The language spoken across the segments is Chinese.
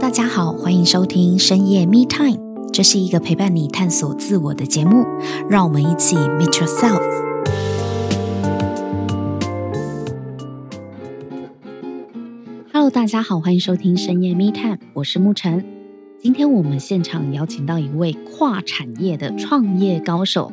大家好，欢迎收听深夜 Me Time，这是一个陪伴你探索自我的节目，让我们一起 Meet Yourself。Hello，大家好，欢迎收听深夜 Me Time，我是沐晨。今天我们现场邀请到一位跨产业的创业高手。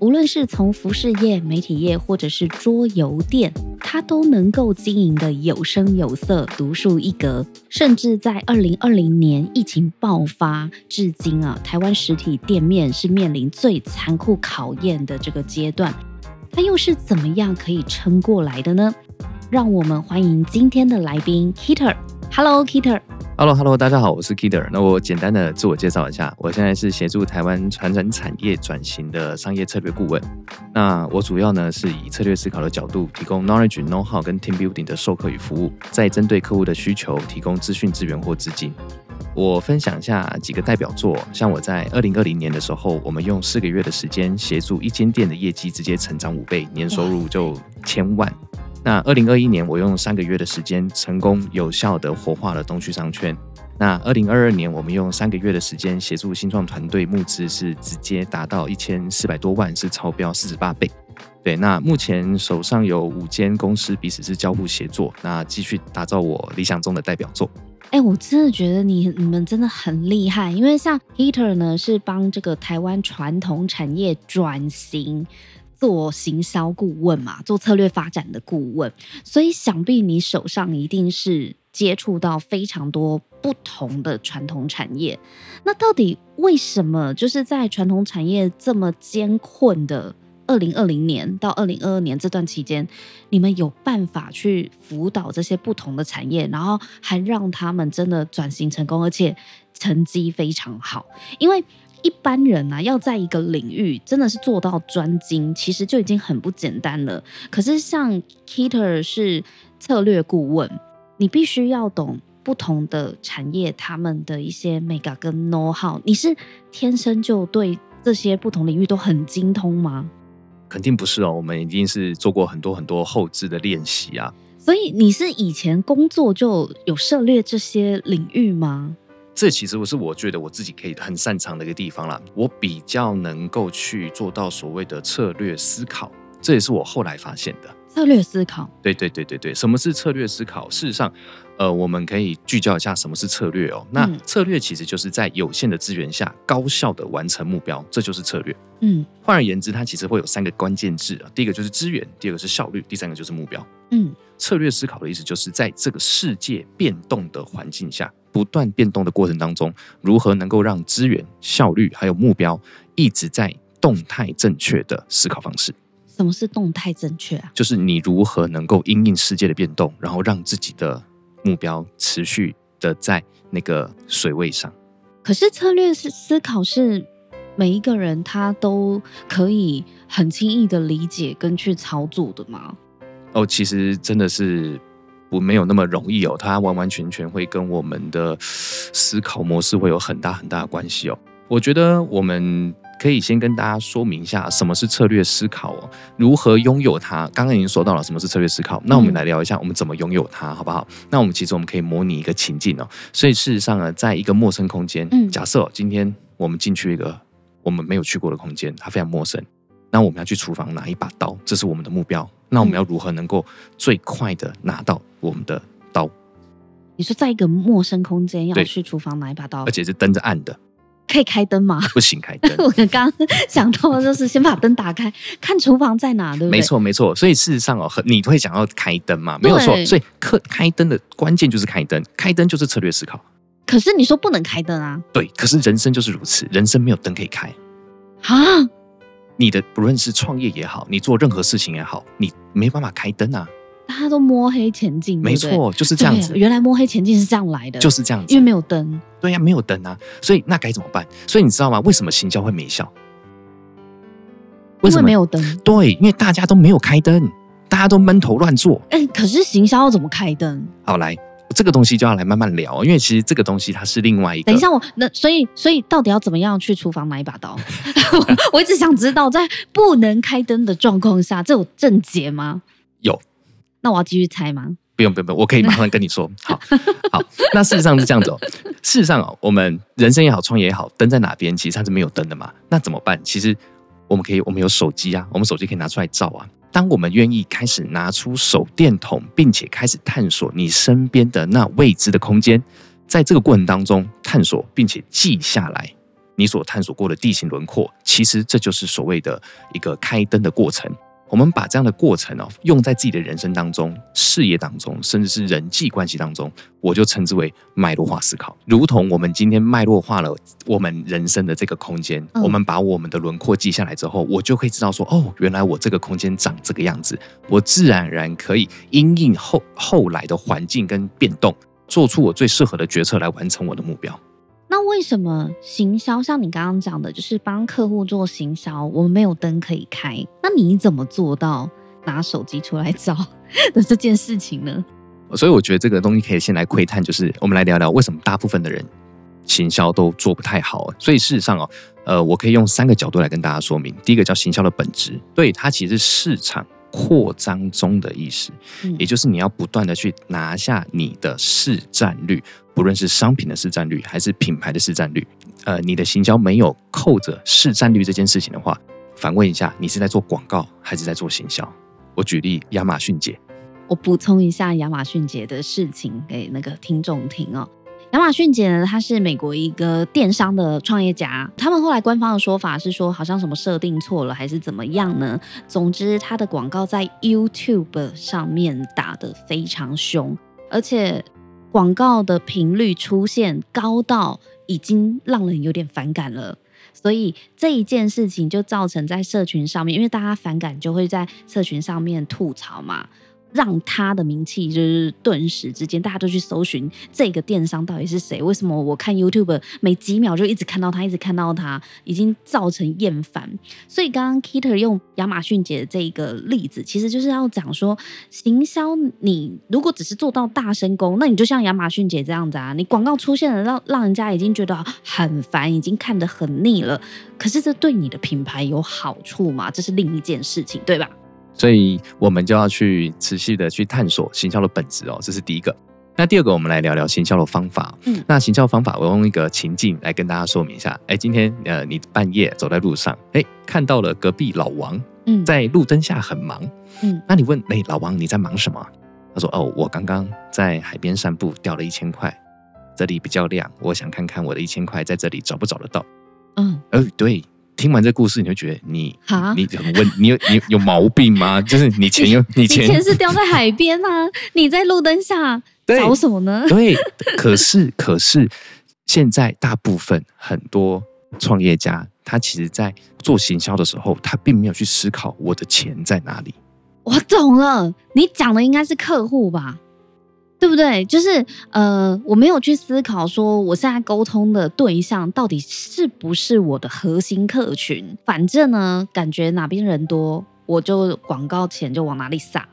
无论是从服饰业、媒体业，或者是桌游店，他都能够经营得有声有色、独树一格。甚至在二零二零年疫情爆发至今啊，台湾实体店面是面临最残酷考验的这个阶段，他又是怎么样可以撑过来的呢？让我们欢迎今天的来宾 Keter Hello Keter，Hello Hello 大家好，我是 Keter。那我简单的自我介绍一下，我现在是协助台湾传产产业转型的商业策略顾问。那我主要呢是以策略思考的角度，提供 knowledge、know-how 跟 team building 的授课与服务，再针对客户的需求提供资讯资源或资金。我分享一下几个代表作，像我在二零二零年的时候，我们用四个月的时间协助一间店的业绩直接成长五倍，年收入就千万。那二零二一年，我用三个月的时间，成功有效地活化了东区商圈。那二零二二年，我们用三个月的时间，协助新创团队募资，是直接达到一千四百多万，是超标四十八倍。对，那目前手上有五间公司，彼此是交互协作，那继续打造我理想中的代表作。哎、我真的觉得你你们真的很厉害，因为像 Keter 呢，是帮这个台湾传统产业转型。做行销顾问嘛，做策略发展的顾问，所以想必你手上一定是接触到非常多不同的传统产业。那到底为什么就是在传统产业这么艰困的二零二零年到二零二二年这段期间，你们有办法去辅导这些不同的产业，然后还让他们真的转型成功，而且成绩非常好？因为一般人呐、啊，要在一个领域真的是做到专精，其实就已经很不简单了。可是像 Keter 是策略顾问，你必须要懂不同的产业，他们的一些 mega 跟 know how。你是天生就对这些不同领域都很精通吗？肯定不是哦，我们一定是做过很多很多后置的练习啊。所以你是以前工作就有涉猎这些领域吗？这其实我是我觉得我自己可以很擅长的一个地方啦，我比较能够去做到所谓的策略思考，这也是我后来发现的。策略思考，对对对对对，什么是策略思考？事实上，呃，我们可以聚焦一下什么是策略哦。那策略其实就是在有限的资源下高效的完成目标，这就是策略。嗯，换而言之，它其实会有三个关键字啊，第一个就是资源，第二个是效率，第三个就是目标。嗯，策略思考的意思就是在这个世界变动的环境下。不断变动的过程当中，如何能够让资源、效率还有目标一直在动态正确的思考方式？什么是动态正确啊？就是你如何能够因应世界的变动，然后让自己的目标持续的在那个水位上。可是策略是思考，是每一个人他都可以很轻易的理解跟去操作的吗？哦，其实真的是。不，没有那么容易哦，它完完全全会跟我们的思考模式会有很大很大的关系哦。我觉得我们可以先跟大家说明一下什么是策略思考哦，如何拥有它。刚刚已经说到了什么是策略思考，那我们来聊一下我们怎么拥有它，好不好？那我们其实我们可以模拟一个情境哦。所以事实上呢，在一个陌生空间，假设今天我们进去一个我们没有去过的空间，它非常陌生。那我们要去厨房拿一把刀，这是我们的目标。那我们要如何能够最快的拿到我们的刀？你说在一个陌生空间要去厨房拿一把刀，而且是灯着暗的，可以开灯吗？不行，开灯。我刚刚想到的就是先把灯打开，看厨房在哪，对不对？没错，没错。所以事实上哦，你会想要开灯吗？没有错。所以开开灯的关键就是开灯，开灯就是策略思考。可是你说不能开灯啊？对，可是人生就是如此，人生没有灯可以开啊。你的不论是创业也好，你做任何事情也好，你没办法开灯啊！大家都摸黑前进，没错，就是这样子。原来摸黑前进是这样来的，就是这样子，因为没有灯。对呀、啊，没有灯啊，所以那该怎么办？所以你知道吗？为什么行销会没效？为什么没有灯？对，因为大家都没有开灯，大家都闷头乱做。哎、欸，可是行销要怎么开灯？好来。这个东西就要来慢慢聊，因为其实这个东西它是另外一个。等一下我，我那所以所以到底要怎么样去厨房拿一把刀？我一直想知道，在不能开灯的状况下，这有正解吗？有。那我要继续猜吗？不用不用不用，我可以马上跟你说。好，好。那事实上是这样子哦。事实上哦，我们人生也好，创业也好，灯在哪边，其实它是没有灯的嘛。那怎么办？其实我们可以，我们有手机啊，我们手机可以拿出来照啊。当我们愿意开始拿出手电筒，并且开始探索你身边的那未知的空间，在这个过程当中探索，并且记下来你所探索过的地形轮廓，其实这就是所谓的一个开灯的过程。我们把这样的过程哦，用在自己的人生当中、事业当中，甚至是人际关系当中，我就称之为脉络化思考。如同我们今天脉络化了我们人生的这个空间，嗯、我们把我们的轮廓记下来之后，我就可以知道说，哦，原来我这个空间长这个样子，我自然而然可以因应后后来的环境跟变动，做出我最适合的决策来完成我的目标。那为什么行销像你刚刚讲的，就是帮客户做行销，我们没有灯可以开？那你怎么做到拿手机出来照的这件事情呢？所以我觉得这个东西可以先来窥探，就是我们来聊聊为什么大部分的人行销都做不太好。所以事实上哦，呃，我可以用三个角度来跟大家说明。第一个叫行销的本质，对，它其实是市场扩张中的意思，也就是你要不断的去拿下你的市占率。不论是商品的市占率还是品牌的市占率，呃，你的行销没有扣着市占率这件事情的话，反问一下，你是在做广告还是在做行销？我举例亚马逊姐，我补充一下亚马逊姐的事情给那个听众听哦。亚马逊姐呢，她是美国一个电商的创业家，他们后来官方的说法是说，好像什么设定错了还是怎么样呢？总之，她的广告在 YouTube 上面打得非常凶，而且。广告的频率出现高到已经让人有点反感了，所以这一件事情就造成在社群上面，因为大家反感就会在社群上面吐槽嘛。让他的名气就是顿时之间，大家都去搜寻这个电商到底是谁？为什么我看 YouTube 每几秒就一直看到他，一直看到他，已经造成厌烦。所以刚刚 Keter 用亚马逊姐的这个例子，其实就是要讲说，行销你如果只是做到大声公，那你就像亚马逊姐这样子啊，你广告出现了，让让人家已经觉得很烦，已经看得很腻了。可是这对你的品牌有好处吗？这是另一件事情，对吧？所以我们就要去持续的去探索行销的本质哦，这是第一个。那第二个，我们来聊聊行销的方法。嗯，那行销方法，我用一个情境来跟大家说明一下。哎，今天呃，你半夜走在路上，哎，看到了隔壁老王，嗯，在路灯下很忙，嗯，那你问，哎，老王你在忙什么？他说，哦，我刚刚在海边散步，掉了一千块，这里比较亮，我想看看我的一千块在这里找不找得到。嗯，哦，对。听完这故事，你会觉得你哈你怎么问 你有你有毛病吗？就是你钱有你钱，你钱是掉在海边啊，你在路灯下找什么呢？对，可是可是现在大部分很多创业家，他其实在做行销的时候，他并没有去思考我的钱在哪里。我懂了，你讲的应该是客户吧？对不对？就是呃，我没有去思考说，我现在沟通的对象到底是不是我的核心客群。反正呢，感觉哪边人多，我就广告钱就往哪里撒。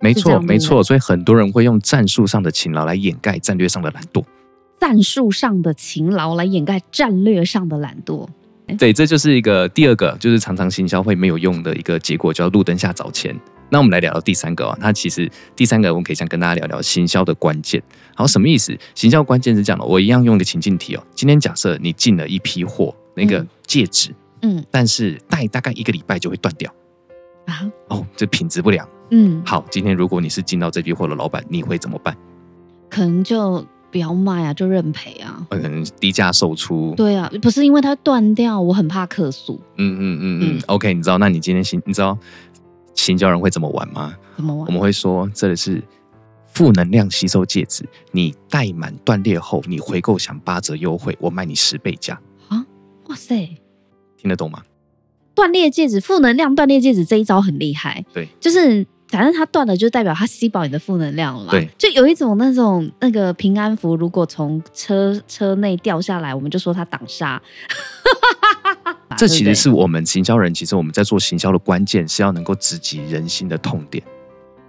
没错，没错。所以很多人会用战术上的勤劳来掩盖战略上的懒惰。战术上的勤劳来掩盖战略上的懒惰。对，这就是一个第二个，就是常常行销会没有用的一个结果，叫路灯下找钱。那我们来聊聊第三个啊，它其实第三个我们可以想跟大家聊聊行销的关键。好，什么意思？行销关键是这样的，我一样用一个情境题哦。今天假设你进了一批货，那个戒指，嗯，但是戴大概一个礼拜就会断掉啊，哦，这品质不良，嗯。好，今天如果你是进到这批货的老板，你会怎么办？可能就不要卖啊，就认赔啊，可能低价售出。对啊，不是因为它断掉，我很怕客诉。嗯嗯嗯嗯，OK，你知道？那你今天行，你知道？行销人会怎么玩吗？怎么玩？我们会说，这里是负能量吸收戒指，你戴满断裂后，你回购享八折优惠，我卖你十倍价啊！哇塞，听得懂吗？断裂戒指，负能量断裂戒指这一招很厉害。对，就是反正它断了，就代表它吸饱你的负能量了嘛。对，就有一种那种那个平安符，如果从车车内掉下来，我们就说它挡煞。这其实是我们行销人，其实我们在做行销的关键是要能够直击人心的痛点。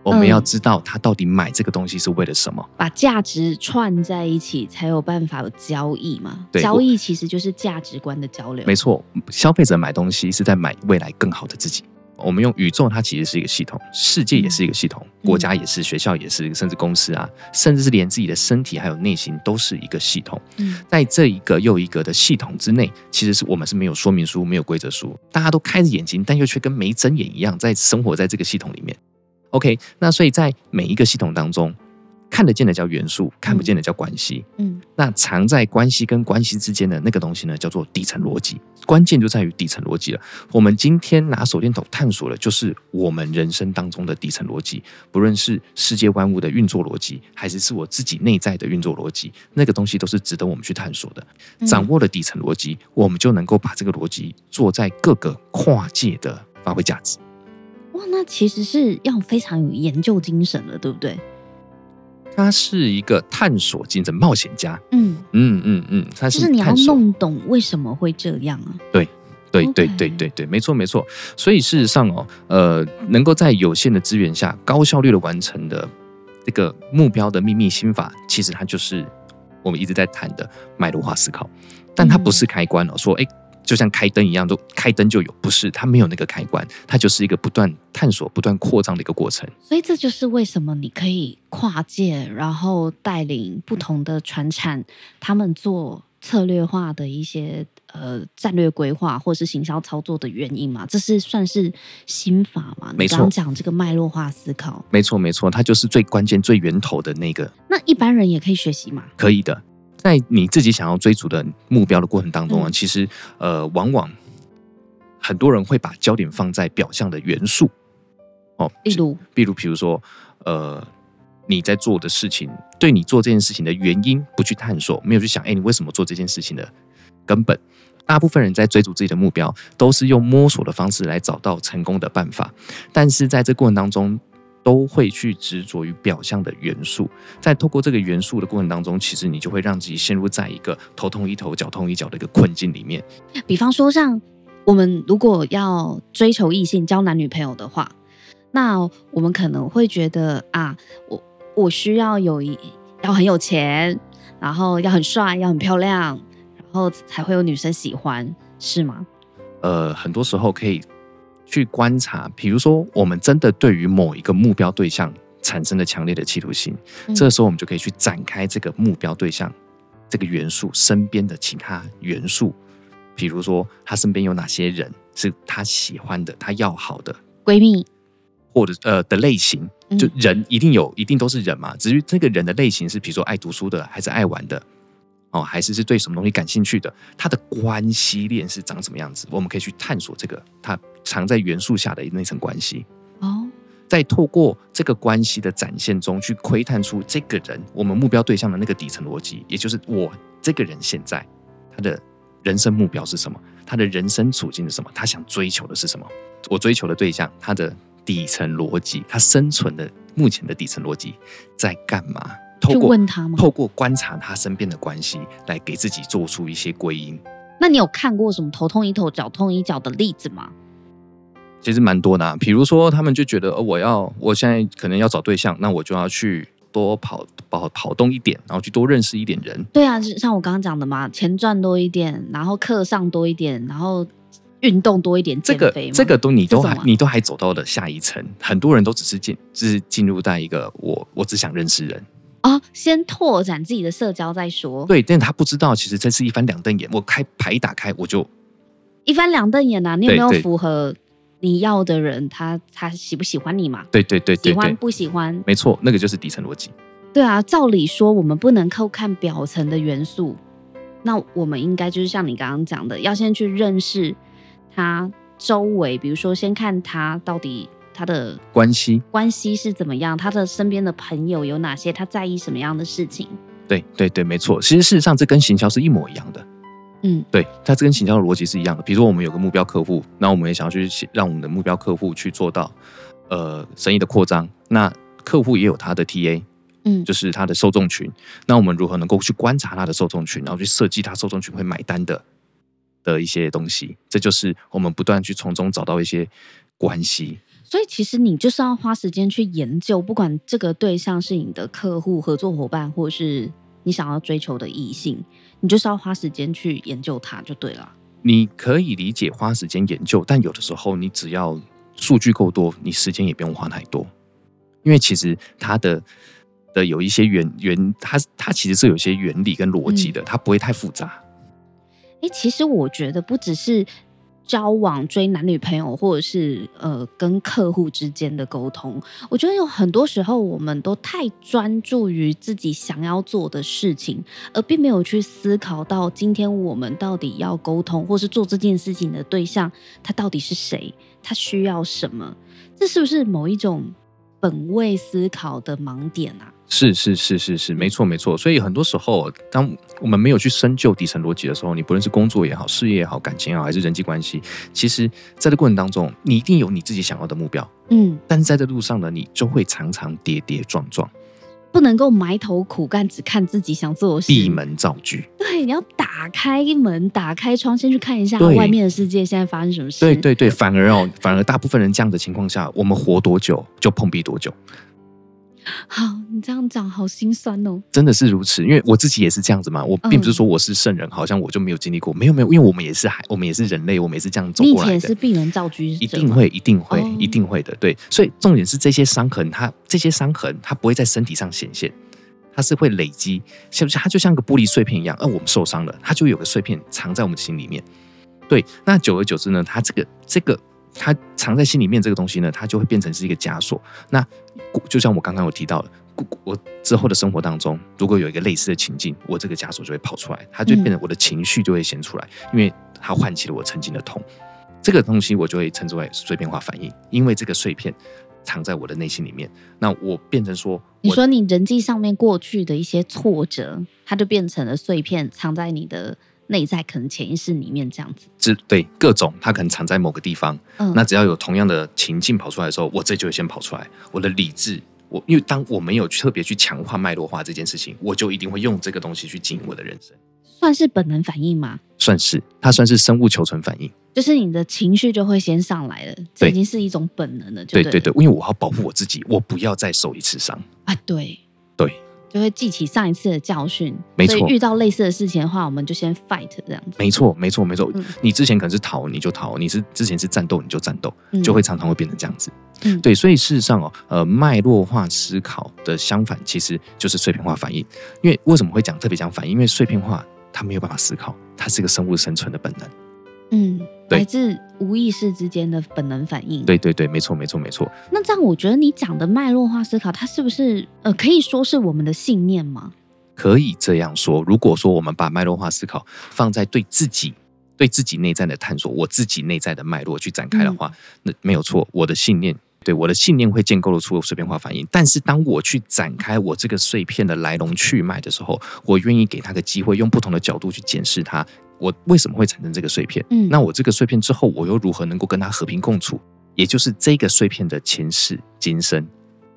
我们要知道他到底买这个东西是为了什么，把价值串在一起，才有办法有交易嘛。交易其实就是价值观的交流。没错，消费者买东西是在买未来更好的自己。我们用宇宙，它其实是一个系统，世界也是一个系统，国家也是，学校也是，甚至公司啊，甚至是连自己的身体还有内心都是一个系统。嗯在这一个又一个的系统之内，其实是我们是没有说明书、没有规则书，大家都开着眼睛，但又却跟没睁眼一样，在生活在这个系统里面。OK，那所以在每一个系统当中。看得见的叫元素，看不见的叫关系。嗯，那藏在关系跟关系之间的那个东西呢，叫做底层逻辑。关键就在于底层逻辑了。我们今天拿手电筒探索的，就是我们人生当中的底层逻辑。不论是世界万物的运作逻辑，还是是我自己内在的运作逻辑，那个东西都是值得我们去探索的。掌握了底层逻辑，我们就能够把这个逻辑做在各个跨界的发挥价值。哇，那其实是要非常有研究精神的，对不对？他是一个探索精神冒险家，嗯嗯嗯嗯，他是，就是你要弄懂为什么会这样啊？对对对对对对，没错没错。所以事实上哦，呃，能够在有限的资源下高效率的完成的这个目标的秘密心法，其实它就是我们一直在谈的脉络化思考，但它不是开关哦，说哎。就像开灯一样，都开灯就有，不是，它没有那个开关，它就是一个不断探索、不断扩张的一个过程。所以这就是为什么你可以跨界，然后带领不同的船产，他们做策略化的一些呃战略规划，或是行销操作的原因嘛？这是算是心法嘛？没错，你刚刚讲这个脉络化思考，没错没错，它就是最关键、最源头的那个。那一般人也可以学习吗？可以的。在你自己想要追逐的目标的过程当中啊，其实呃，往往很多人会把焦点放在表象的元素哦，例如，比如，比如说，呃，你在做的事情，对你做这件事情的原因不去探索，没有去想，哎，你为什么做这件事情的根本？大部分人在追逐自己的目标，都是用摸索的方式来找到成功的办法，但是在这过程当中。都会去执着于表象的元素，在透过这个元素的过程当中，其实你就会让自己陷入在一个头痛医头、脚痛医脚的一个困境里面。比方说，像我们如果要追求异性、交男女朋友的话，那我们可能会觉得啊，我我需要有一要很有钱，然后要很帅、要很漂亮，然后才会有女生喜欢，是吗？呃，很多时候可以。去观察，比如说，我们真的对于某一个目标对象产生了强烈的企图心，嗯、这个时候我们就可以去展开这个目标对象这个元素身边的其他元素，比如说他身边有哪些人是他喜欢的、他要好的。闺蜜，或者呃的类型，就人一定有，一定都是人嘛，至于这个人的类型是，比如说爱读书的还是爱玩的。哦，还是是对什么东西感兴趣的，它的关系链是长什么样子？我们可以去探索这个它藏在元素下的那层关系。哦，在透过这个关系的展现中，去窥探出这个人我们目标对象的那个底层逻辑，也就是我这个人现在他的人生目标是什么？他的人生处境是什么？他想追求的是什么？我追求的对象他的底层逻辑，他生存的目前的底层逻辑在干嘛？透过问他吗？透过观察他身边的关系，来给自己做出一些归因。那你有看过什么头痛医头、脚痛医脚的例子吗？其实蛮多的啊，比如说他们就觉得，哦，我要我现在可能要找对象，那我就要去多跑跑跑动一点，然后去多认识一点人。对啊，像我刚刚讲的嘛，钱赚多一点，然后课上多一点，然后运动多一点，这个这个都你都还你都还走到了下一层。很多人都只是进，只是进入在一个我我只想认识人。哦，先拓展自己的社交再说。对，但他不知道，其实这是一翻两瞪眼。我开牌一打开，我就一翻两瞪眼呐、啊。你有没有符合你要的人？他他喜不喜欢你嘛？对对对，对，喜欢不喜欢？没错，那个就是底层逻辑。对啊，照理说我们不能靠看表层的元素，那我们应该就是像你刚刚讲的，要先去认识他周围，比如说先看他到底。他的关系关系是怎么样？他的身边的朋友有哪些？他在意什么样的事情？对对对，没错。其实事实上，这跟行销是一模一样的。嗯，对，它这跟行销的逻辑是一样的。比如说，我们有个目标客户，那我们也想要去让我们的目标客户去做到呃生意的扩张。那客户也有他的 TA，嗯，就是他的受众群。那我们如何能够去观察他的受众群，然后去设计他受众群会买单的的一些东西？这就是我们不断去从中找到一些关系。所以其实你就是要花时间去研究，不管这个对象是你的客户、合作伙伴，或是你想要追求的异性，你就是要花时间去研究它就对了。你可以理解花时间研究，但有的时候你只要数据够多，你时间也不用花太多，因为其实它的的有一些原原，它它其实是有一些原理跟逻辑的，它不会太复杂。哎、欸，其实我觉得不只是。交往追男女朋友，或者是呃跟客户之间的沟通，我觉得有很多时候我们都太专注于自己想要做的事情，而并没有去思考到今天我们到底要沟通或是做这件事情的对象，他到底是谁，他需要什么？这是不是某一种本位思考的盲点啊？是是是是是，没错没错。所以很多时候，当我们没有去深究底层逻辑的时候，你不论是工作也好，事业也好，感情也好，还是人际关系，其实在这过程当中，你一定有你自己想要的目标。嗯，但是在这路上呢，你就会常常跌跌撞撞，不能够埋头苦干，只看自己想做的事。闭门造句。对，你要打开门，打开窗，先去看一下外面的世界现在发生什么事。对对对，反而哦，反而大部分人这样的情况下，我们活多久就碰壁多久。好，你这样讲好心酸哦。真的是如此，因为我自己也是这样子嘛。我并不是说我是圣人，嗯、好像我就没有经历过。没有没有，因为我们也是海，我们也是人类，我们也是这样走过来的。你以前是病人造车，一定会，一定会，哦、一定会的。对，所以重点是这些伤痕，它这些伤痕，它不会在身体上显现，它是会累积，是不是？它就像个玻璃碎片一样。而、啊、我们受伤了，它就有个碎片藏在我们的心里面。对，那久而久之呢，它这个这个。它藏在心里面这个东西呢，它就会变成是一个枷锁。那就像我刚刚有提到的，我之后的生活当中，如果有一个类似的情境，我这个枷锁就会跑出来，它就变成我的情绪就会显出来，因为它唤起了我曾经的痛。这个东西我就会称之为碎片化反应，因为这个碎片藏在我的内心里面。那我变成说，你说你人际上面过去的一些挫折，它就变成了碎片，藏在你的。内在可能潜意识里面这样子，是对各种它可能藏在某个地方。嗯，那只要有同样的情境跑出来的时候，我这就会先跑出来。我的理智，我因为当我没有特别去强化脉络化这件事情，我就一定会用这个东西去经营我的人生。算是本能反应吗？算是，它算是生物求存反应。就是你的情绪就会先上来了，这已经是一种本能了。对，对对对，因为我要保护我自己，我不要再受一次伤啊。对对。就会记起上一次的教训，没错。所以遇到类似的事情的话，我们就先 fight 这样子。没错，没错，没错。嗯、你之前可能是逃，你就逃；你是之前是战斗，你就战斗，嗯、就会常常会变成这样子。嗯，对。所以事实上哦，呃，脉络化思考的相反其实就是碎片化反应。因为为什么会讲特别讲反应？因为碎片化它没有办法思考，它是一个生物生存的本能。嗯。来自无意识之间的本能反应。对对对，没错没错没错。那这样，我觉得你讲的脉络化思考，它是不是呃，可以说是我们的信念吗？可以这样说。如果说我们把脉络化思考放在对自己、对自己内在的探索，我自己内在的脉络去展开的话，嗯、那没有错。我的信念，对我的信念会建构得出碎片化反应。但是当我去展开我这个碎片的来龙去脉的时候，我愿意给他个机会，用不同的角度去检视它。我为什么会产生这个碎片？嗯，那我这个碎片之后，我又如何能够跟它和平共处？也就是这个碎片的前世今生、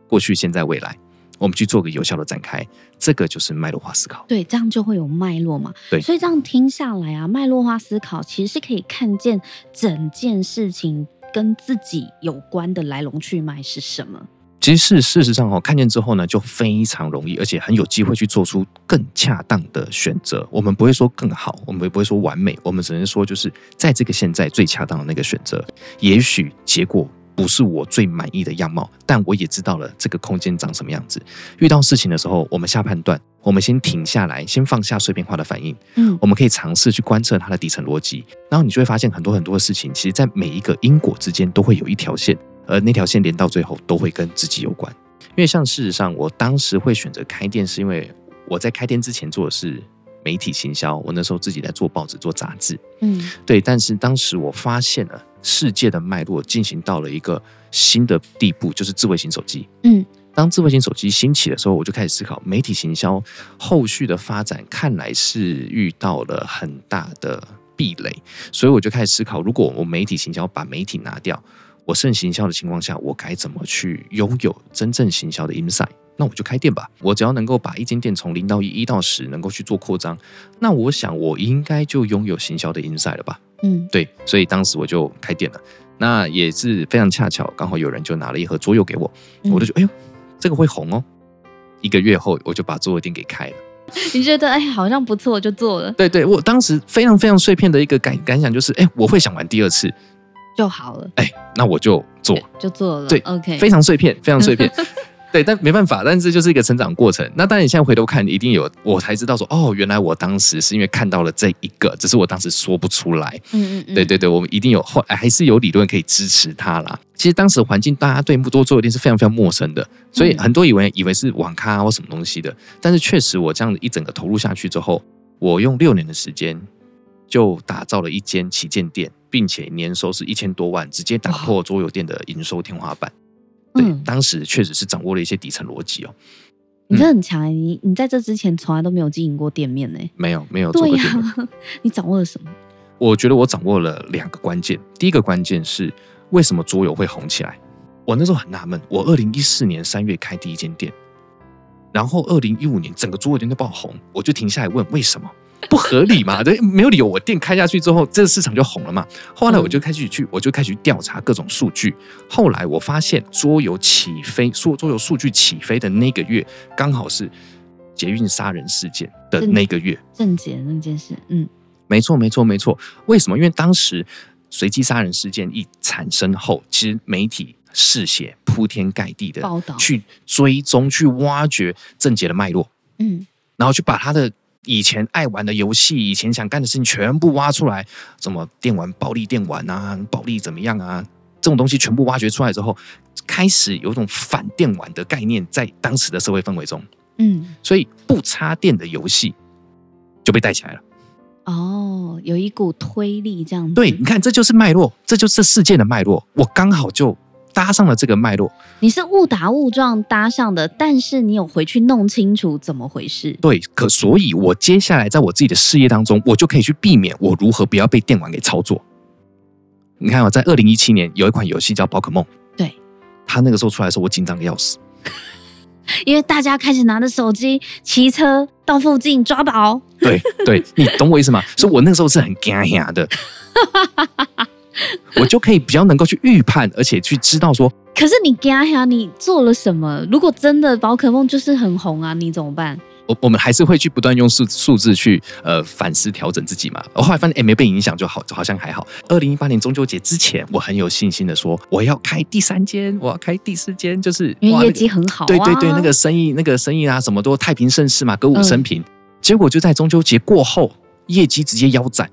过去、现在、未来，我们去做个有效的展开，这个就是脉络化思考。对，这样就会有脉络嘛。对，所以这样听下来啊，脉络化思考其实是可以看见整件事情跟自己有关的来龙去脉是什么。其实是事实上哦，看见之后呢，就非常容易，而且很有机会去做出更恰当的选择。我们不会说更好，我们也不会说完美，我们只能说就是在这个现在最恰当的那个选择。也许结果不是我最满意的样貌，但我也知道了这个空间长什么样子。遇到事情的时候，我们下判断，我们先停下来，先放下碎片化的反应。嗯，我们可以尝试去观测它的底层逻辑，然后你就会发现很多很多的事情，其实在每一个因果之间都会有一条线。而那条线连到最后都会跟自己有关，因为像事实上，我当时会选择开店，是因为我在开店之前做的是媒体行销，我那时候自己在做报纸、做杂志，嗯，对。但是当时我发现了世界的脉络进行到了一个新的地步，就是智慧型手机，嗯。当智慧型手机兴起的时候，我就开始思考媒体行销后续的发展，看来是遇到了很大的壁垒，所以我就开始思考，如果我媒体行销把媒体拿掉。我剩行销的情况下，我该怎么去拥有真正行销的 insight？那我就开店吧。我只要能够把一间店从零到一、一到十能够去做扩张，那我想我应该就拥有行销的 insight 了吧？嗯，对。所以当时我就开店了。那也是非常恰巧，刚好有人就拿了一盒桌游给我，我就觉得哎呦，这个会红哦。一个月后，我就把桌游店给开了。你觉得哎，好像不错，就做了。对对，我当时非常非常碎片的一个感感想就是，哎，我会想玩第二次。就好了。哎，那我就做，就做了。对，OK，非常碎片，非常碎片。对，但没办法，但这就是一个成长过程。那当然，你现在回头看，一定有，我才知道说，哦，原来我当时是因为看到了这一个，只是我当时说不出来。嗯嗯嗯。对对对，我们一定有后来还是有理论可以支持它啦。其实当时环境，大家对木多做一定是非常非常陌生的，所以很多以为以为是网咖或什么东西的。但是确实，我这样子一整个投入下去之后，我用六年的时间就打造了一间旗舰店，并且年收是一千多万，直接打破桌游店的营收天花板。对，嗯、当时确实是掌握了一些底层逻辑哦。你这很强，你你在这之前从来都没有经营过店面呢？没有，没有做过店 你掌握了什么？我觉得我掌握了两个关键。第一个关键是为什么桌游会红起来？我那时候很纳闷。我二零一四年三月开第一间店，然后二零一五年整个桌游店都爆红，我就停下来问为什么。不合理嘛？对，没有理由。我店开下去之后，这个市场就红了嘛。后来我就开始去，我就开始去调查各种数据。后来我发现，桌游起飞，说桌游数据起飞的那个月，刚好是捷运杀人事件的那个月。郑捷那件事，嗯，没错，没错，没错。为什么？因为当时随机杀人事件一产生后，其实媒体嗜血铺天盖地的报道，去追踪、去挖掘郑捷的脉络，嗯，然后去把他的。以前爱玩的游戏，以前想干的事情，全部挖出来，什么电玩暴力电玩啊，暴力怎么样啊？这种东西全部挖掘出来之后，开始有一种反电玩的概念在当时的社会氛围中，嗯，所以不插电的游戏就被带起来了。哦，有一股推力这样子。对，你看，这就是脉络，这就是这事件的脉络。我刚好就。搭上了这个脉络，你是误打误撞搭上的，但是你有回去弄清楚怎么回事。对，可所以，我接下来在我自己的事业当中，我就可以去避免我如何不要被电玩给操作。你看，我在二零一七年有一款游戏叫《宝可梦》，对，它那个时候出来的时候，我紧张的要死，因为大家开始拿着手机骑车到附近抓宝。对对，你懂我意思吗？所以我那个时候是很惊吓的。我就可以比较能够去预判，而且去知道说，可是你呀呀，你做了什么？如果真的宝可梦就是很红啊，你怎么办？我我们还是会去不断用数数字去呃反思调整自己嘛。我后来发现，哎，没被影响就好，好像还好。二零一八年中秋节之前，我很有信心的说，我要开第三间，我要开第四间，就是因为业绩很好啊。对对对，那个生意那个生意啊，什么都太平盛世嘛，歌舞升平。嗯、结果就在中秋节过后，业绩直接腰斩。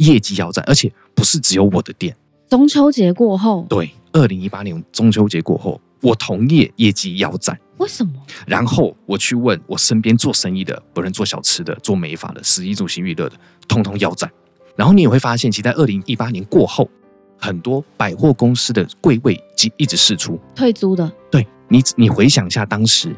业绩腰斩，而且不是只有我的店。中秋节过后，对，二零一八年中秋节过后，我同业业绩腰斩。为什么？然后我去问我身边做生意的，不论做小吃的、做美发的、食衣住行娱乐的，通通腰斩。然后你也会发现，其实在二零一八年过后，很多百货公司的柜位即一直释出退租的。对你，你回想一下当时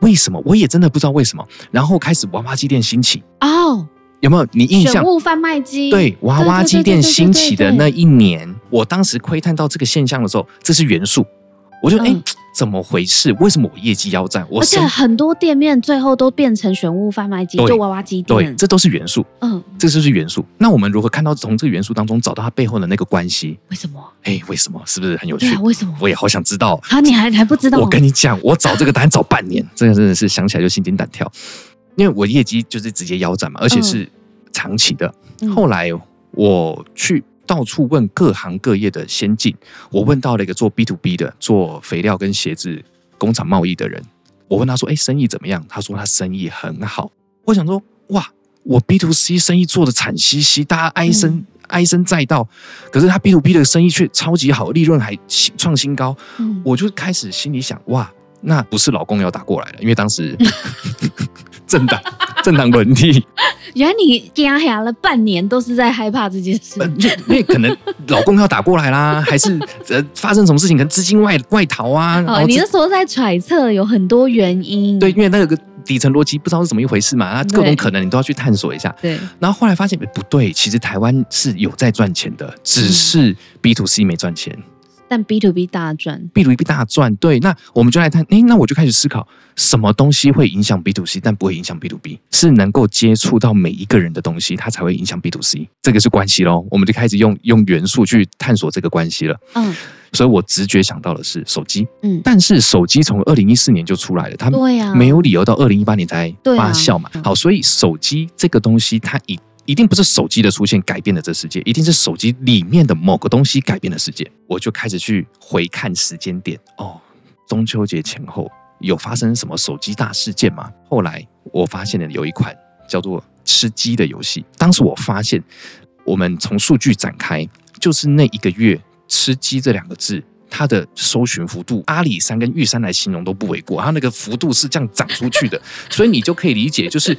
为什么？我也真的不知道为什么。然后开始娃娃机店兴起哦。有没有你印象？选物贩卖机对娃娃机店兴起的那一年，我当时窥探到这个现象的时候，这是元素。我就哎、嗯，怎么回事？为什么我业绩腰斩？我而且很多店面最后都变成选物贩卖机，就娃娃机店。对，这都是元素。嗯，这就是元素。那我们如何看到从这个元素当中找到它背后的那个关系？为什么？哎，为什么？是不是很有趣？啊、为什么？我也好想知道。啊，你还还不知道？我跟你讲，我找这个答案找半年，这个真的是想起来就心惊胆跳。因为我业绩就是直接腰斩嘛，而且是长期的。后来我去到处问各行各业的先进，我问到了一个做 B to B 的，做肥料跟鞋子工厂贸易的人。我问他说：“哎，生意怎么样？”他说：“他生意很好。”我想说：“哇，我 B to C 生意做的惨兮兮，大家唉声、嗯、唉声载道，可是他 B to B 的生意却超级好，利润还创新高。嗯”我就开始心里想：“哇，那不是老公要打过来了？因为当时。” 政党 政党轮替，原来你压下了半年都是在害怕这件事，因为可能老公要打过来啦，还是呃发生什么事情，可能资金外外逃啊。哦，你那时候在揣测有很多原因。对，因为那个底层逻辑不知道是怎么一回事嘛，那各种可能你都要去探索一下。对，然后后来发现不对，其实台湾是有在赚钱的，只是 B to C 没赚钱。但 B to B 大赚，B to B 大赚，对，那我们就来看，诶，那我就开始思考，什么东西会影响 B to C，但不会影响 B to B，是能够接触到每一个人的东西，它才会影响 B to C，这个是关系喽。我们就开始用用元素去探索这个关系了。嗯，所以我直觉想到的是手机，嗯，但是手机从二零一四年就出来了，它没有理由到二零一八年才发酵嘛。好，所以手机这个东西，它一一定不是手机的出现改变了这世界，一定是手机里面的某个东西改变了世界。我就开始去回看时间点，哦，中秋节前后有发生什么手机大事件吗？后来我发现了有一款叫做吃鸡的游戏。当时我发现，我们从数据展开，就是那一个月“吃鸡”这两个字。它的搜寻幅度，阿里山跟玉山来形容都不为过，它那个幅度是这样涨出去的，所以你就可以理解，就是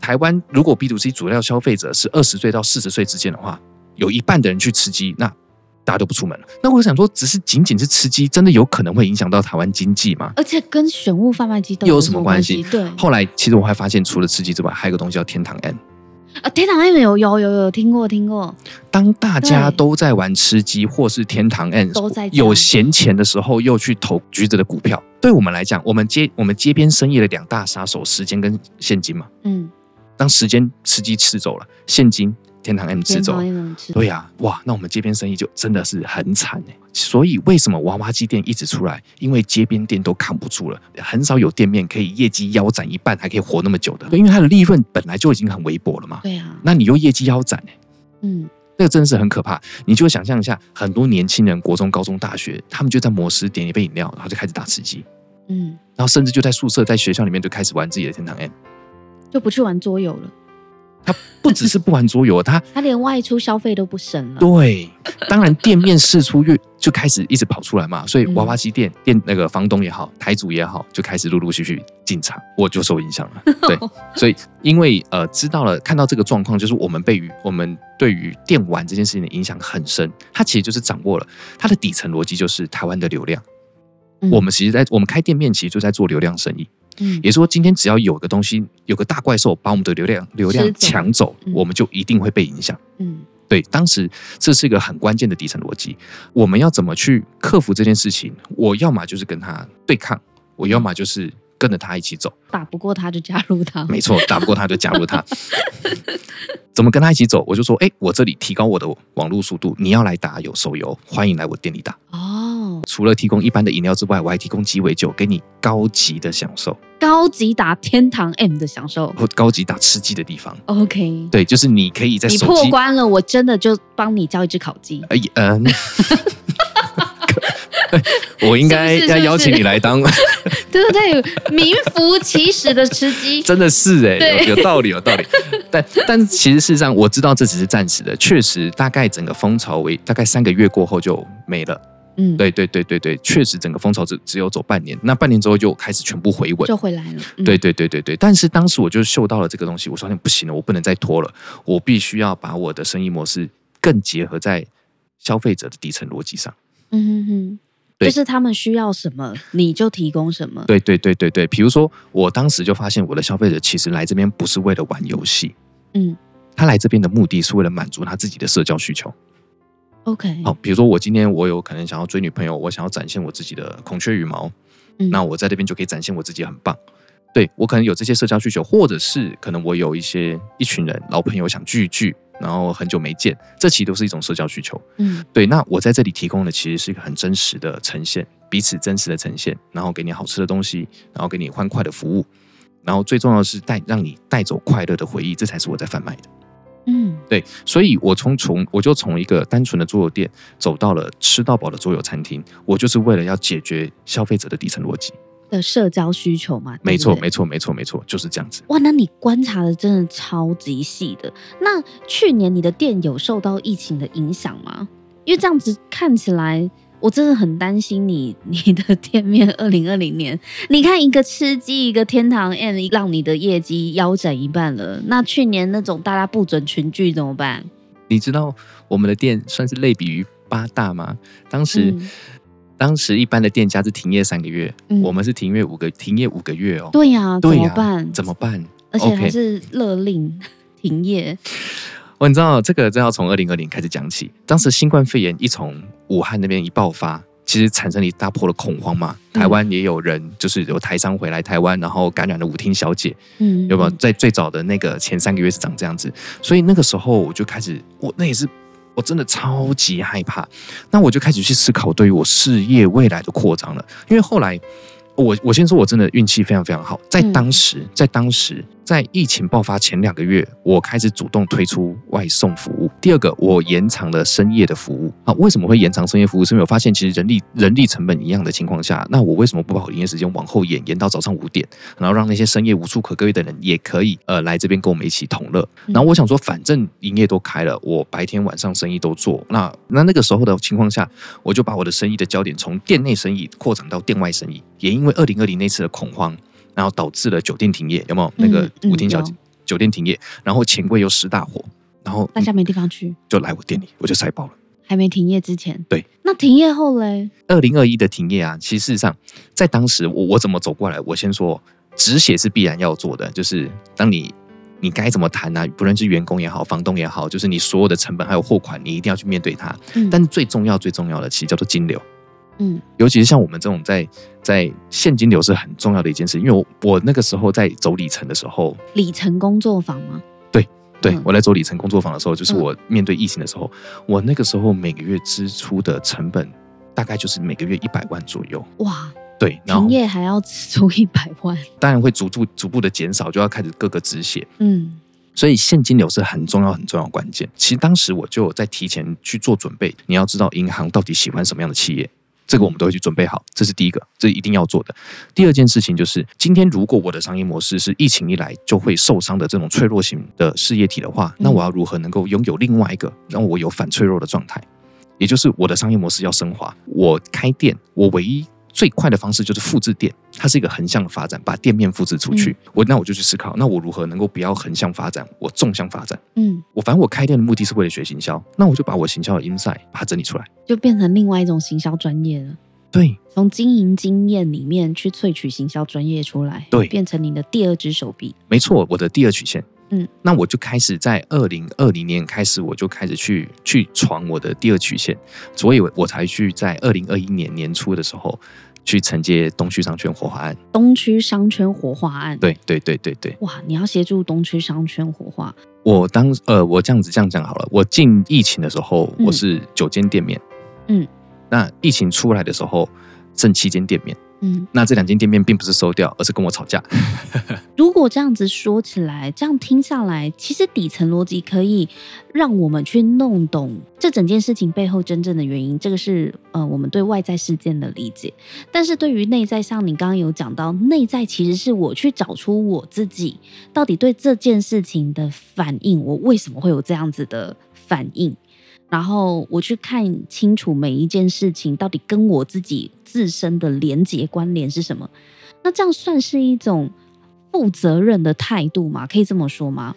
台湾如果 B to C 主要消费者是二十岁到四十岁之间的话，有一半的人去吃鸡，那大家都不出门了。那我想说，只是仅仅是吃鸡，真的有可能会影响到台湾经济吗？而且跟选物贩卖机都有什么关系？对。后来其实我还发现，除了吃鸡之外，还有个东西叫天堂 M。啊，天堂 M 有有有有听过听过。当大家都在玩吃鸡或是天堂 M，都在有闲钱的时候，又去投橘子的股票。对我们来讲，我们街我们街边生意的两大杀手，时间跟现金嘛。嗯。当时间吃鸡吃走了，现金。天堂 M 吃走，对呀、啊，哇，那我们街边生意就真的是很惨哎。所以为什么娃娃机店一直出来？因为街边店都扛不住了，很少有店面可以业绩腰斩一半还可以活那么久的。因为它的利润本来就已经很微薄了嘛。对啊，那你又业绩腰斩哎，嗯，那个真的是很可怕。你就想象一下，很多年轻人国中、高中、大学，他们就在摩斯点一杯饮料，然后就开始打吃鸡，嗯，然后甚至就在宿舍、在学校里面就开始玩自己的天堂 M，就不去玩桌游了。他不只是不玩桌游，他他连外出消费都不省了。对，当然店面试出越就开始一直跑出来嘛，所以娃娃机店店那个房东也好，台主也好，就开始陆陆续续进场，我就受影响了。对，所以因为呃知道了看到这个状况，就是我们被于我们对于电玩这件事情的影响很深。它其实就是掌握了它的底层逻辑，就是台湾的流量。嗯、我们其实在我们开店面，其实就在做流量生意。嗯，也说，今天只要有个东西，有个大怪兽把我们的流量流量抢走，嗯，我们就一定会被影响。嗯，对，当时这是一个很关键的底层逻辑。我们要怎么去克服这件事情？我要么就是跟他对抗，我要么就是跟着他一起走。打不过他就加入他，没错，打不过他就加入他。怎么跟他一起走？我就说，哎，我这里提高我的网络速度，你要来打有手游，欢迎来我店里打。哦。除了提供一般的饮料之外，我还提供鸡尾酒，给你高级的享受，高级打天堂 M 的享受，或高级打吃鸡的地方。OK，对，就是你可以在手机你破关了，我真的就帮你交一只烤鸡。哎，嗯，我应该要邀请你来当，对对对？名副其实的吃鸡，真的是哎、有道理，有道理。但但其实事实上，我知道这只是暂时的，确实大概整个风潮为大概三个月过后就没了。嗯，对对对对对，确实整个风潮只只有走半年，那半年之后就开始全部回稳，就回来了。嗯、对对对对对，但是当时我就嗅到了这个东西，我说不行了，我不能再拖了，我必须要把我的生意模式更结合在消费者的底层逻辑上。嗯哼哼，就是他们需要什么，你就提供什么。对对对对对，比如说我当时就发现我的消费者其实来这边不是为了玩游戏，嗯，他来这边的目的是为了满足他自己的社交需求。OK，好，比如说我今天我有可能想要追女朋友，我想要展现我自己的孔雀羽毛，嗯，那我在这边就可以展现我自己很棒。对，我可能有这些社交需求，或者是可能我有一些一群人老朋友想聚一聚，然后很久没见，这其实都是一种社交需求。嗯，对，那我在这里提供的其实是一个很真实的呈现，彼此真实的呈现，然后给你好吃的东西，然后给你欢快的服务，然后最重要的是带让你带走快乐的回忆，这才是我在贩卖的。嗯，对，所以我从从我就从一个单纯的桌游店走到了吃到饱的桌游餐厅，我就是为了要解决消费者的底层逻辑的社交需求嘛。没错，没错，没错，没错，就是这样子。哇，那你观察的真的超级细的。那去年你的店有受到疫情的影响吗？因为这样子看起来。我真的很担心你，你的店面二零二零年，你看一个吃鸡，一个天堂 M，让你的业绩腰斩一半了。那去年那种大家不准群聚怎么办？你知道我们的店算是类比于八大吗？当时，嗯、当时一般的店家是停业三个月，嗯、我们是停业五个，停业五个月哦。对呀、啊，怎么办？怎么办？而且还是勒令停业。我你知道这个，真要从二零二零开始讲起。当时新冠肺炎一从武汉那边一爆发，其实产生了一大波的恐慌嘛。台湾也有人就是有台商回来台湾，然后感染了舞厅小姐，嗯，有没有？在最早的那个前三个月是长这样子，所以那个时候我就开始，我那也是我真的超级害怕。那我就开始去思考对于我事业未来的扩张了。因为后来我我先说我真的运气非常非常好，在当时在当时在疫情爆发前两个月，我开始主动推出外送服务。第二个，我延长了深夜的服务啊。为什么会延长深夜服务？是因为我发现其实人力人力成本一样的情况下，那我为什么不把我营业时间往后延，延到早上五点，然后让那些深夜无处可归的人也可以呃来这边跟我们一起同乐。然后我想说，反正营业都开了，我白天晚上生意都做。那那那个时候的情况下，我就把我的生意的焦点从店内生意扩展到店外生意。也因为二零二零那次的恐慌。然后导致了酒店停业，有没有？那个舞厅小姐、嗯嗯、酒店停业，然后钱柜又失大火，然后大家没地方去，就来我店里，我就塞爆了。还没停业之前，对，那停业后嘞？二零二一的停业啊，其实事实上在当时我我怎么走过来？我先说止血是必然要做的，就是当你你该怎么谈呢、啊？不论是员工也好，房东也好，就是你所有的成本还有货款，你一定要去面对它。嗯、但是最重要最重要的，其实叫做金流。嗯，尤其是像我们这种在在现金流是很重要的一件事，因为我我那个时候在走里程的时候，里程工作坊吗？对对，嗯、我在走里程工作坊的时候，就是我面对疫情的时候，嗯、我那个时候每个月支出的成本大概就是每个月一百万左右。哇，对，然后停业还要支出一百万，当然会逐步逐步的减少，就要开始各个止血。嗯，所以现金流是很重要很重要的关键。其实当时我就在提前去做准备，你要知道银行到底喜欢什么样的企业。这个我们都会去准备好，这是第一个，这一定要做的。第二件事情就是，今天如果我的商业模式是疫情一来就会受伤的这种脆弱型的事业体的话，那我要如何能够拥有另外一个让我有反脆弱的状态？也就是我的商业模式要升华。我开店，我唯一。最快的方式就是复制店，它是一个横向的发展，把店面复制出去。嗯、我那我就去思考，那我如何能够不要横向发展，我纵向发展？嗯，我反正我开店的目的是为了学行销，那我就把我行销的 insight 把它整理出来，就变成另外一种行销专业了。对，从经营经验里面去萃取行销专业出来，对，变成你的第二只手臂。没错，我的第二曲线。嗯，那我就开始在二零二零年开始，我就开始去去闯我的第二曲线，所以我我才去在二零二一年年初的时候去承接东区商圈火化案。东区商圈火化案，对对对对对。哇，你要协助东区商圈火化？我当呃，我这样子这样讲好了。我进疫情的时候，我是九间店面，嗯，那疫情出来的时候，剩七间店面。嗯，那这两间店面并不是收掉，而是跟我吵架。如果这样子说起来，这样听下来，其实底层逻辑可以让我们去弄懂这整件事情背后真正的原因。这个是呃，我们对外在事件的理解。但是对于内在，像你刚刚有讲到，内在其实是我去找出我自己到底对这件事情的反应，我为什么会有这样子的反应。然后我去看清楚每一件事情到底跟我自己自身的连结关联是什么，那这样算是一种负责任的态度吗？可以这么说吗？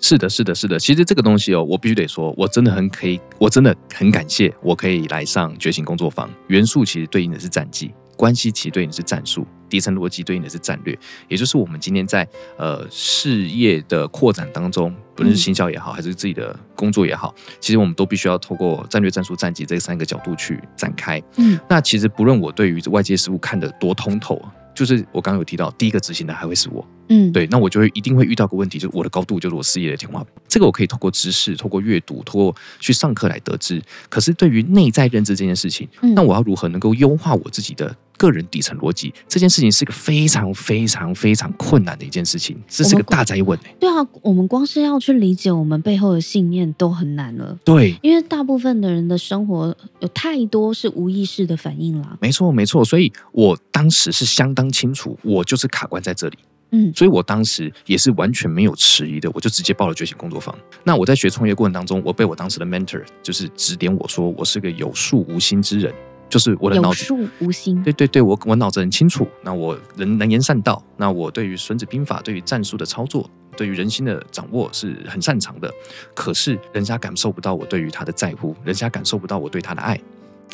是的，是的，是的。其实这个东西哦，我必须得说，我真的很可以，我真的很感谢我可以来上觉醒工作坊。元素其实对应的是战绩。关系其实对应的是战术，底层逻辑对应的是战略，也就是我们今天在呃事业的扩展当中，不论是行销也好，还是自己的工作也好，其实我们都必须要透过战略、战术、战绩这三个角度去展开。嗯，那其实不论我对于外界事物看得多通透。就是我刚刚有提到，第一个执行的还会是我，嗯，对，那我就会一定会遇到个问题，就是我的高度就是我事业的天花板，这个我可以透过知识、透过阅读、透过去上课来得知。可是对于内在认知这件事情，嗯，那我要如何能够优化我自己的个人底层逻辑？这件事情是个非常非常非常困难的一件事情，这是个大灾问欸。对啊，我们光是要去理解我们背后的信念都很难了。对，因为大部分的人的生活有太多是无意识的反应啦。没错，没错，所以我当时是相当清楚，我就是卡关在这里。嗯，所以我当时也是完全没有迟疑的，我就直接报了觉醒工作坊。那我在学创业过程当中，我被我当时的 mentor 就是指点我说，我是个有术无心之人，就是我的脑子无心。对对对，我我脑子很清楚，那我能能言善道，那我对于孙子兵法、对于战术的操作、对于人心的掌握是很擅长的。可是人家感受不到我对于他的在乎，人家感受不到我对他的爱。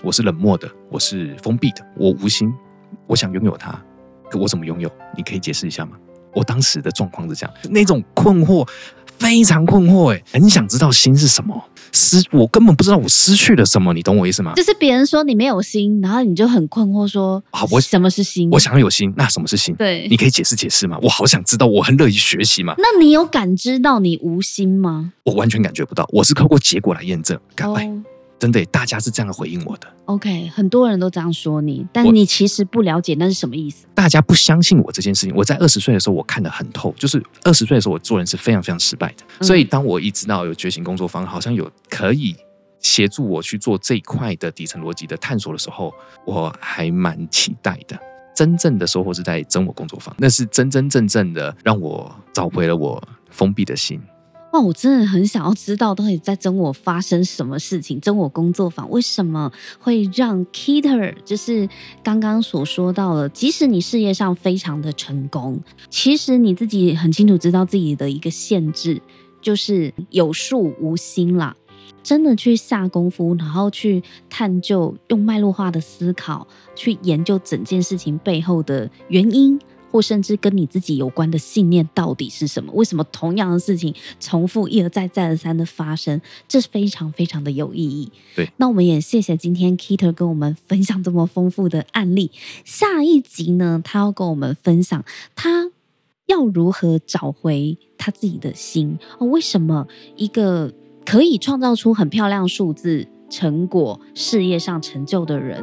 我是冷漠的，我是封闭的，我无心。我想拥有他，可我怎么拥有？你可以解释一下吗？我当时的状况是这样，那种困惑，非常困惑，哎，很想知道心是什么，失，我根本不知道我失去了什么，你懂我意思吗？就是别人说你没有心，然后你就很困惑说，说好，我什么是心？我想要有心，那什么是心？对，你可以解释解释吗？我好想知道，我很乐意学习嘛。那你有感知到你无心吗？我完全感觉不到，我是透过结果来验证。哦真的，大家是这样回应我的。OK，很多人都这样说你，但你其实不了解那是什么意思。大家不相信我这件事情。我在二十岁的时候，我看得很透，就是二十岁的时候，我做人是非常非常失败的。嗯、所以，当我一知道有觉醒工作坊，好像有可以协助我去做这一块的底层逻辑的探索的时候，我还蛮期待的。真正的收获是在真我工作坊，那是真真正正的让我找回了我封闭的心。哇，我真的很想要知道到底在真我发生什么事情。真我工作坊为什么会让 Keter 就是刚刚所说到了，即使你事业上非常的成功，其实你自己很清楚知道自己的一个限制，就是有术无心啦。真的去下功夫，然后去探究，用脉络化的思考去研究整件事情背后的原因，或甚至跟你自己有关的信念到底是什么？为什么同样的事情重复一而再、再而三的发生？这是非常非常的有意义。对，那我们也谢谢今天 Keter 跟我们分享这么丰富的案例。下一集呢，他要跟我们分享他要如何找回他自己的心哦？为什么一个？可以创造出很漂亮数字成果、事业上成就的人，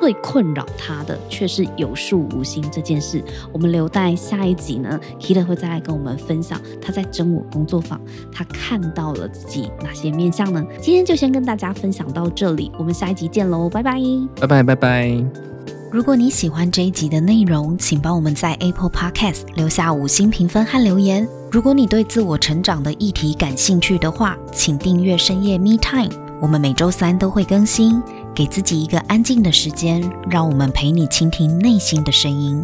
最困扰他的却是有术无心这件事。我们留待下一集呢，Keter 会再来跟我们分享他在真我工作坊，他看到了自己哪些面相呢？今天就先跟大家分享到这里，我们下一集见喽，拜拜，拜拜，拜拜。如果你喜欢这一集的内容，请帮我们在 Apple Podcast 留下五星评分和留言。如果你对自我成长的议题感兴趣的话，请订阅深夜 Me Time，我们每周三都会更新。给自己一个安静的时间，让我们陪你倾听内心的声音。